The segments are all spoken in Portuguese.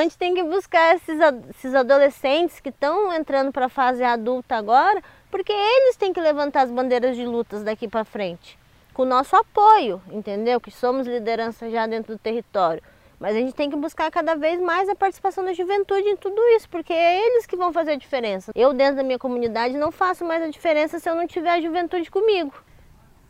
a gente tem que buscar esses, esses adolescentes que estão entrando para a fase adulta agora, porque eles têm que levantar as bandeiras de lutas daqui para frente, com o nosso apoio, entendeu? Que somos liderança já dentro do território. Mas a gente tem que buscar cada vez mais a participação da juventude em tudo isso, porque é eles que vão fazer a diferença. Eu, dentro da minha comunidade, não faço mais a diferença se eu não tiver a juventude comigo.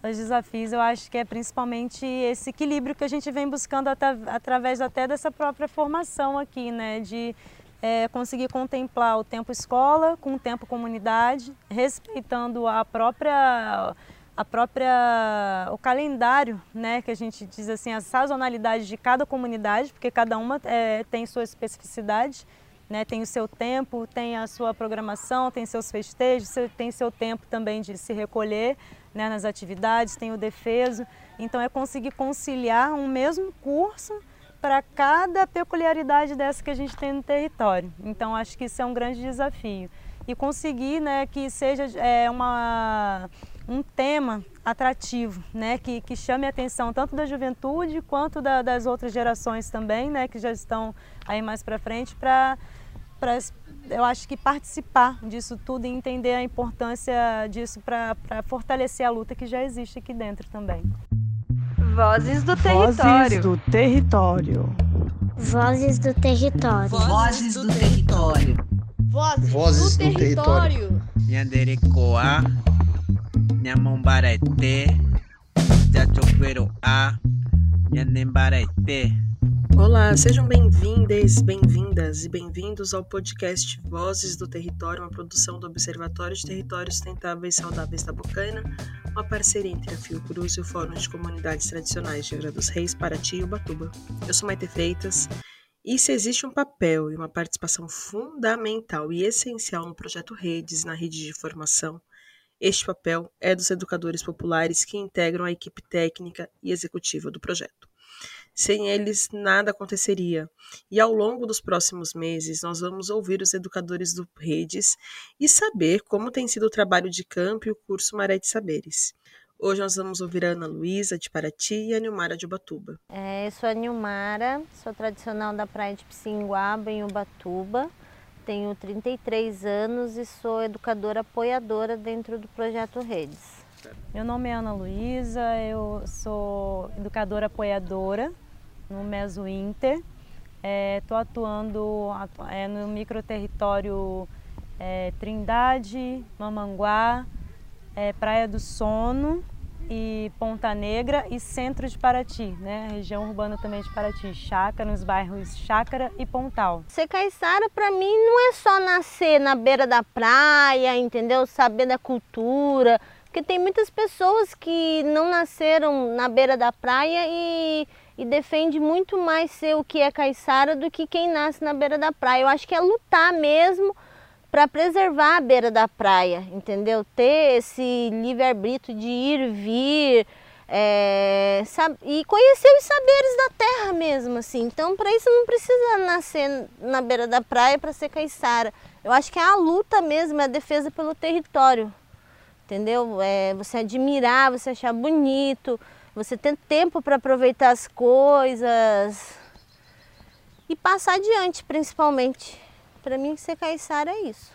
Os desafios, eu acho que é principalmente esse equilíbrio que a gente vem buscando até, através até dessa própria formação aqui, né? De é, conseguir contemplar o tempo escola com o tempo comunidade, respeitando a própria a própria o calendário, né, que a gente diz assim, a sazonalidade de cada comunidade, porque cada uma é, tem sua especificidade, né, tem o seu tempo, tem a sua programação, tem seus festejos, tem seu tempo também de se recolher né, nas atividades, tem o defeso. Então é conseguir conciliar um mesmo curso para cada peculiaridade dessa que a gente tem no território. Então acho que isso é um grande desafio. E conseguir né, que seja é, uma um tema atrativo, né, que, que chame a atenção tanto da juventude quanto da, das outras gerações também, né, que já estão aí mais para frente, para eu acho que participar disso tudo e entender a importância disso para fortalecer a luta que já existe aqui dentro também. Vozes do território. Vozes do território. Vozes do território. Vozes do território. Vozes, do, território. Yanderecoa. Nyamombarete, A, Nhanembarete. Olá, sejam bem-vindas, bem-vindas e bem-vindos ao podcast Vozes do Território, uma produção do Observatório de Territórios Sustentáveis e Saudáveis da Bocaina, uma parceria entre a Fiocruz e o Fórum de Comunidades Tradicionais de Angra dos Reis, Paraty e Ubatuba. Eu sou Maite Freitas e se existe um papel e uma participação fundamental e essencial no projeto Redes, na rede de formação, este papel é dos educadores populares que integram a equipe técnica e executiva do projeto. Sem eles, nada aconteceria. E ao longo dos próximos meses, nós vamos ouvir os educadores do Redes e saber como tem sido o trabalho de campo e o curso Maré de Saberes. Hoje nós vamos ouvir a Ana Luísa de Paraty e a Nilmara de Ubatuba. É, eu sou a Nilmara, sou tradicional da praia de Pissinguaba, em Ubatuba tenho 33 anos e sou educadora apoiadora dentro do projeto Redes. Meu nome é Ana Luísa, eu sou educadora apoiadora no Meso Inter. Estou é, atuando é, no microterritório é, Trindade, Mamanguá, é, Praia do Sono e Ponta Negra e centro de Paraty, né? região urbana também de Paraty, Chácara, nos bairros Chácara e Pontal. Ser caiçara para mim não é só nascer na beira da praia, entendeu? Saber da cultura, porque tem muitas pessoas que não nasceram na beira da praia e, e defende muito mais ser o que é caiçara do que quem nasce na beira da praia. Eu acho que é lutar mesmo para preservar a beira da praia, entendeu? Ter esse livre-arbítrio de ir vir é, e conhecer os saberes da terra mesmo, assim. Então, para isso não precisa nascer na beira da praia para ser caiçara. Eu acho que é a luta mesmo, é a defesa pelo território, entendeu? É você admirar, você achar bonito, você ter tempo para aproveitar as coisas e passar adiante, principalmente. Para mim, ser caiçara é isso.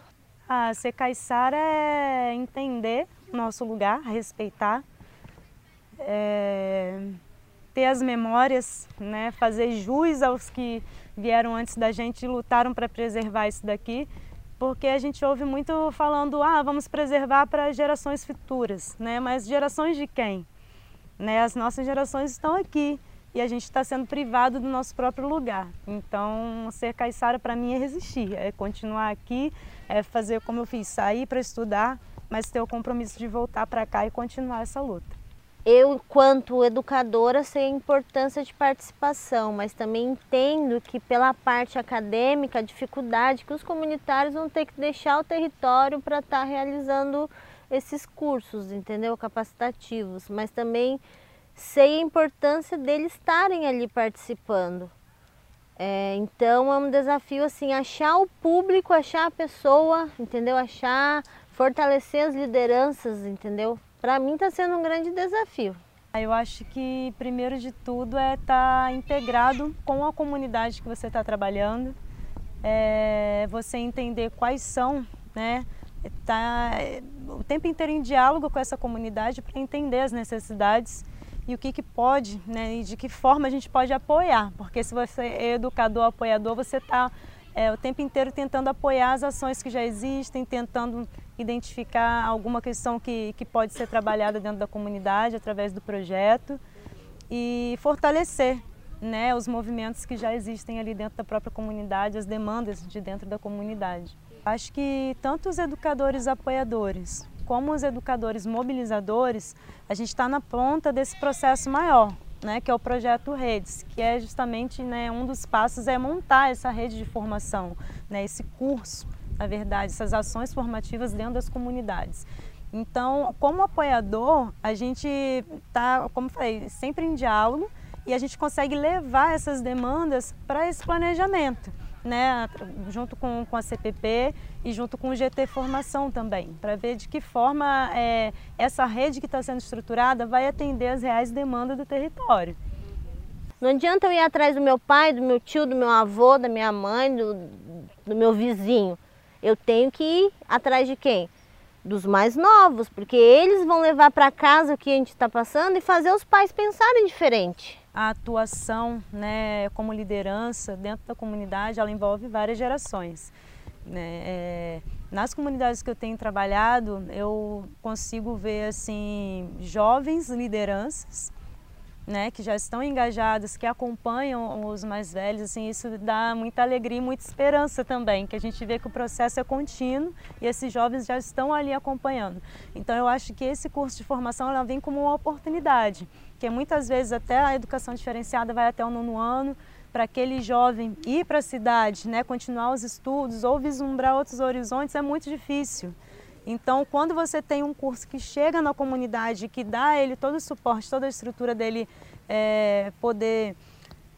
Ah, ser caiçara é entender nosso lugar, respeitar, é, ter as memórias, né, fazer jus aos que vieram antes da gente e lutaram para preservar isso daqui, porque a gente ouve muito falando, ah, vamos preservar para gerações futuras, né? Mas gerações de quem? Né? As nossas gerações estão aqui e a gente está sendo privado do nosso próprio lugar. Então, ser caiçara para mim é resistir, é continuar aqui, é fazer como eu fiz, sair para estudar, mas ter o compromisso de voltar para cá e continuar essa luta. Eu, enquanto educadora, sei a importância de participação, mas também entendo que pela parte acadêmica, a dificuldade que os comunitários vão ter que deixar o território para estar tá realizando esses cursos, entendeu? Capacitativos, mas também sei a importância deles estarem ali participando. É, então é um desafio assim, achar o público, achar a pessoa, entendeu? Achar, fortalecer as lideranças, entendeu? Para mim está sendo um grande desafio. Eu acho que primeiro de tudo é estar tá integrado com a comunidade que você está trabalhando, é, você entender quais são, né? Tá o tempo inteiro em diálogo com essa comunidade para entender as necessidades e o que, que pode, né? E de que forma a gente pode apoiar, porque se você é educador, apoiador, você está é, o tempo inteiro tentando apoiar as ações que já existem, tentando identificar alguma questão que, que pode ser trabalhada dentro da comunidade através do projeto e fortalecer né, os movimentos que já existem ali dentro da própria comunidade, as demandas de dentro da comunidade. Acho que tanto os educadores apoiadores como os educadores mobilizadores, a gente está na ponta desse processo maior, né, que é o projeto Redes, que é justamente né, um dos passos é montar essa rede de formação, né, esse curso, na verdade, essas ações formativas dentro das comunidades. Então, como apoiador, a gente está, como falei, sempre em diálogo, e a gente consegue levar essas demandas para esse planejamento, né, junto com, com a CPP e junto com o GT Formação também, para ver de que forma é, essa rede que está sendo estruturada vai atender as reais demandas do território. Não adianta eu ir atrás do meu pai, do meu tio, do meu avô, da minha mãe, do, do meu vizinho. Eu tenho que ir atrás de quem? Dos mais novos, porque eles vão levar para casa o que a gente está passando e fazer os pais pensarem diferente a atuação né, como liderança dentro da comunidade, ela envolve várias gerações. Né? É, nas comunidades que eu tenho trabalhado, eu consigo ver assim jovens lideranças né, que já estão engajados, que acompanham os mais velhos, assim, isso dá muita alegria e muita esperança também, que a gente vê que o processo é contínuo e esses jovens já estão ali acompanhando. Então eu acho que esse curso de formação ela vem como uma oportunidade, que muitas vezes até a educação diferenciada vai até o nono ano, para aquele jovem ir para a cidade, né, continuar os estudos ou vislumbrar outros horizontes é muito difícil. Então, quando você tem um curso que chega na comunidade, que dá a ele todo o suporte, toda a estrutura dele é, poder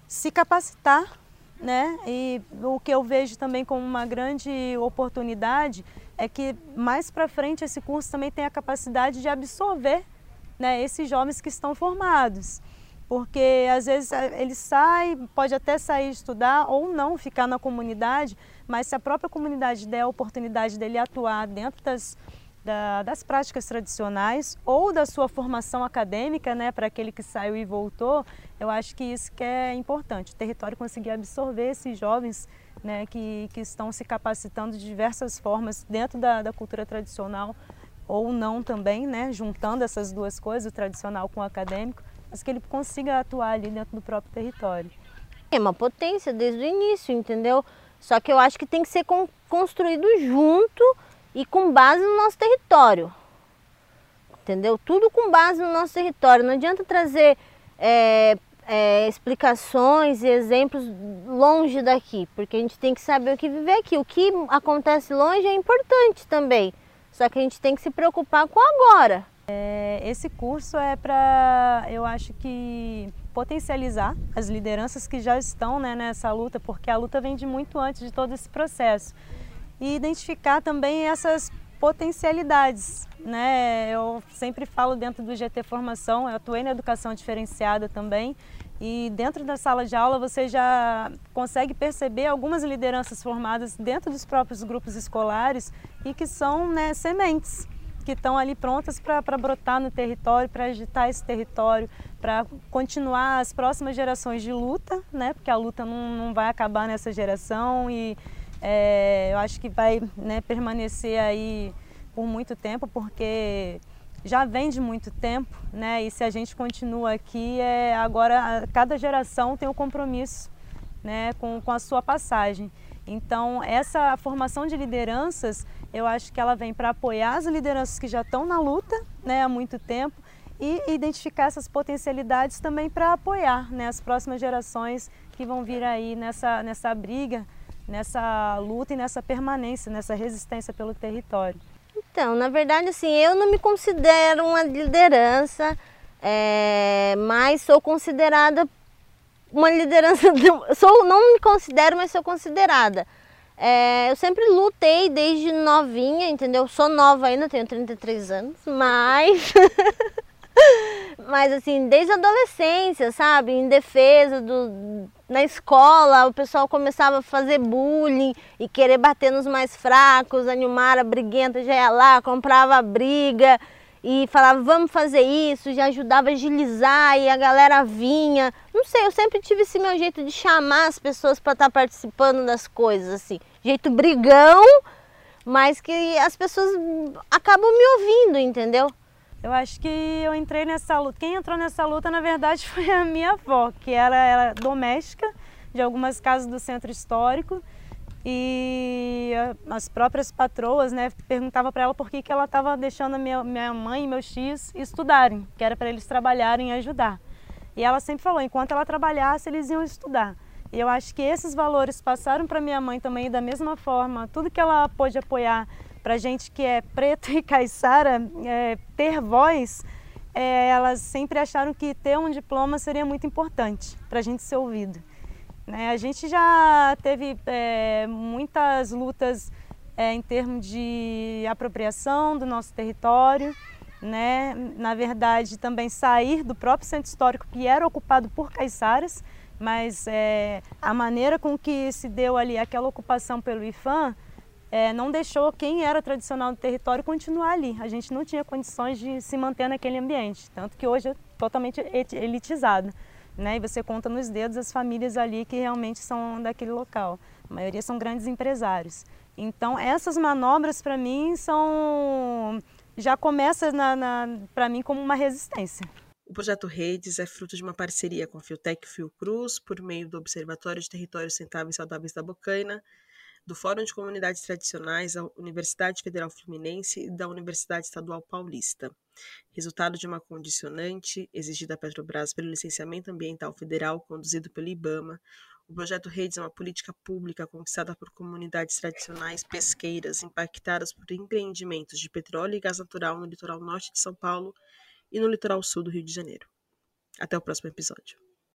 se capacitar, né? E o que eu vejo também como uma grande oportunidade é que mais para frente esse curso também tem a capacidade de absorver né, esses jovens que estão formados porque às vezes ele sai, pode até sair estudar ou não ficar na comunidade, mas se a própria comunidade der a oportunidade dele atuar dentro das, da, das práticas tradicionais ou da sua formação acadêmica, né, para aquele que saiu e voltou, eu acho que isso que é importante, o território conseguir absorver esses jovens né, que, que estão se capacitando de diversas formas dentro da, da cultura tradicional ou não também, né, juntando essas duas coisas, o tradicional com o acadêmico, mas que ele consiga atuar ali dentro do próprio território. É uma potência desde o início, entendeu? Só que eu acho que tem que ser construído junto e com base no nosso território. Entendeu? Tudo com base no nosso território. Não adianta trazer é, é, explicações e exemplos longe daqui, porque a gente tem que saber o que viver aqui. O que acontece longe é importante também. Só que a gente tem que se preocupar com agora. É, esse curso é para, eu acho que, potencializar as lideranças que já estão né, nessa luta, porque a luta vem de muito antes de todo esse processo. E identificar também essas potencialidades. Né? Eu sempre falo dentro do GT Formação, eu atuei na educação diferenciada também, e dentro da sala de aula você já consegue perceber algumas lideranças formadas dentro dos próprios grupos escolares e que são né, sementes que estão ali prontas para brotar no território, para agitar esse território, para continuar as próximas gerações de luta, né? porque a luta não, não vai acabar nessa geração e é, eu acho que vai né, permanecer aí por muito tempo, porque já vem de muito tempo, né? E se a gente continua aqui, é, agora cada geração tem um compromisso né, com, com a sua passagem. Então, essa formação de lideranças, eu acho que ela vem para apoiar as lideranças que já estão na luta né, há muito tempo e identificar essas potencialidades também para apoiar né, as próximas gerações que vão vir aí nessa, nessa briga, nessa luta e nessa permanência, nessa resistência pelo território. Então, na verdade, assim, eu não me considero uma liderança, é, mas sou considerada uma liderança, sou, não me considero, mas sou considerada. É, eu sempre lutei desde novinha, entendeu? Sou nova ainda, tenho 33 anos, mas mas assim, desde a adolescência, sabe? Em defesa do. Na escola, o pessoal começava a fazer bullying e querer bater nos mais fracos. A Nilmara, briguenta, já ia lá, comprava briga e falava, vamos fazer isso, já ajudava a agilizar e a galera vinha. Não sei, eu sempre tive esse meu jeito de chamar as pessoas para estar tá participando das coisas, assim. Jeito brigão, mas que as pessoas acabam me ouvindo, entendeu? Eu acho que eu entrei nessa luta. Quem entrou nessa luta, na verdade, foi a minha avó, que era, era doméstica de algumas casas do centro histórico. E as próprias patroas né, perguntavam para ela por que, que ela estava deixando a minha, minha mãe e meus tios estudarem, que era para eles trabalharem e ajudar. E ela sempre falou, enquanto ela trabalhasse, eles iam estudar. E eu acho que esses valores passaram para minha mãe também da mesma forma. Tudo que ela pôde apoiar para gente que é preto e caiçara, é, ter voz, é, elas sempre acharam que ter um diploma seria muito importante para a gente ser ouvido. Né? A gente já teve é, muitas lutas é, em termos de apropriação do nosso território, né? na verdade também sair do próprio centro histórico que era ocupado por caiçaras, mas é, a maneira com que se deu ali aquela ocupação pelo IFAM é, não deixou quem era tradicional do território continuar ali. A gente não tinha condições de se manter naquele ambiente, tanto que hoje é totalmente elitizado. Né? E você conta nos dedos as famílias ali que realmente são daquele local. A maioria são grandes empresários. Então essas manobras para mim são já começa para mim como uma resistência. O projeto Redes é fruto de uma parceria com a Fiotec Fiocruz por meio do Observatório de Territórios Sustentáveis e Saudáveis da Bocaina do Fórum de Comunidades Tradicionais da Universidade Federal Fluminense e da Universidade Estadual Paulista. Resultado de uma condicionante exigida à Petrobras pelo licenciamento ambiental federal conduzido pelo IBAMA, o projeto Redes é uma política pública conquistada por comunidades tradicionais pesqueiras impactadas por empreendimentos de petróleo e gás natural no litoral norte de São Paulo e no litoral sul do Rio de Janeiro. Até o próximo episódio.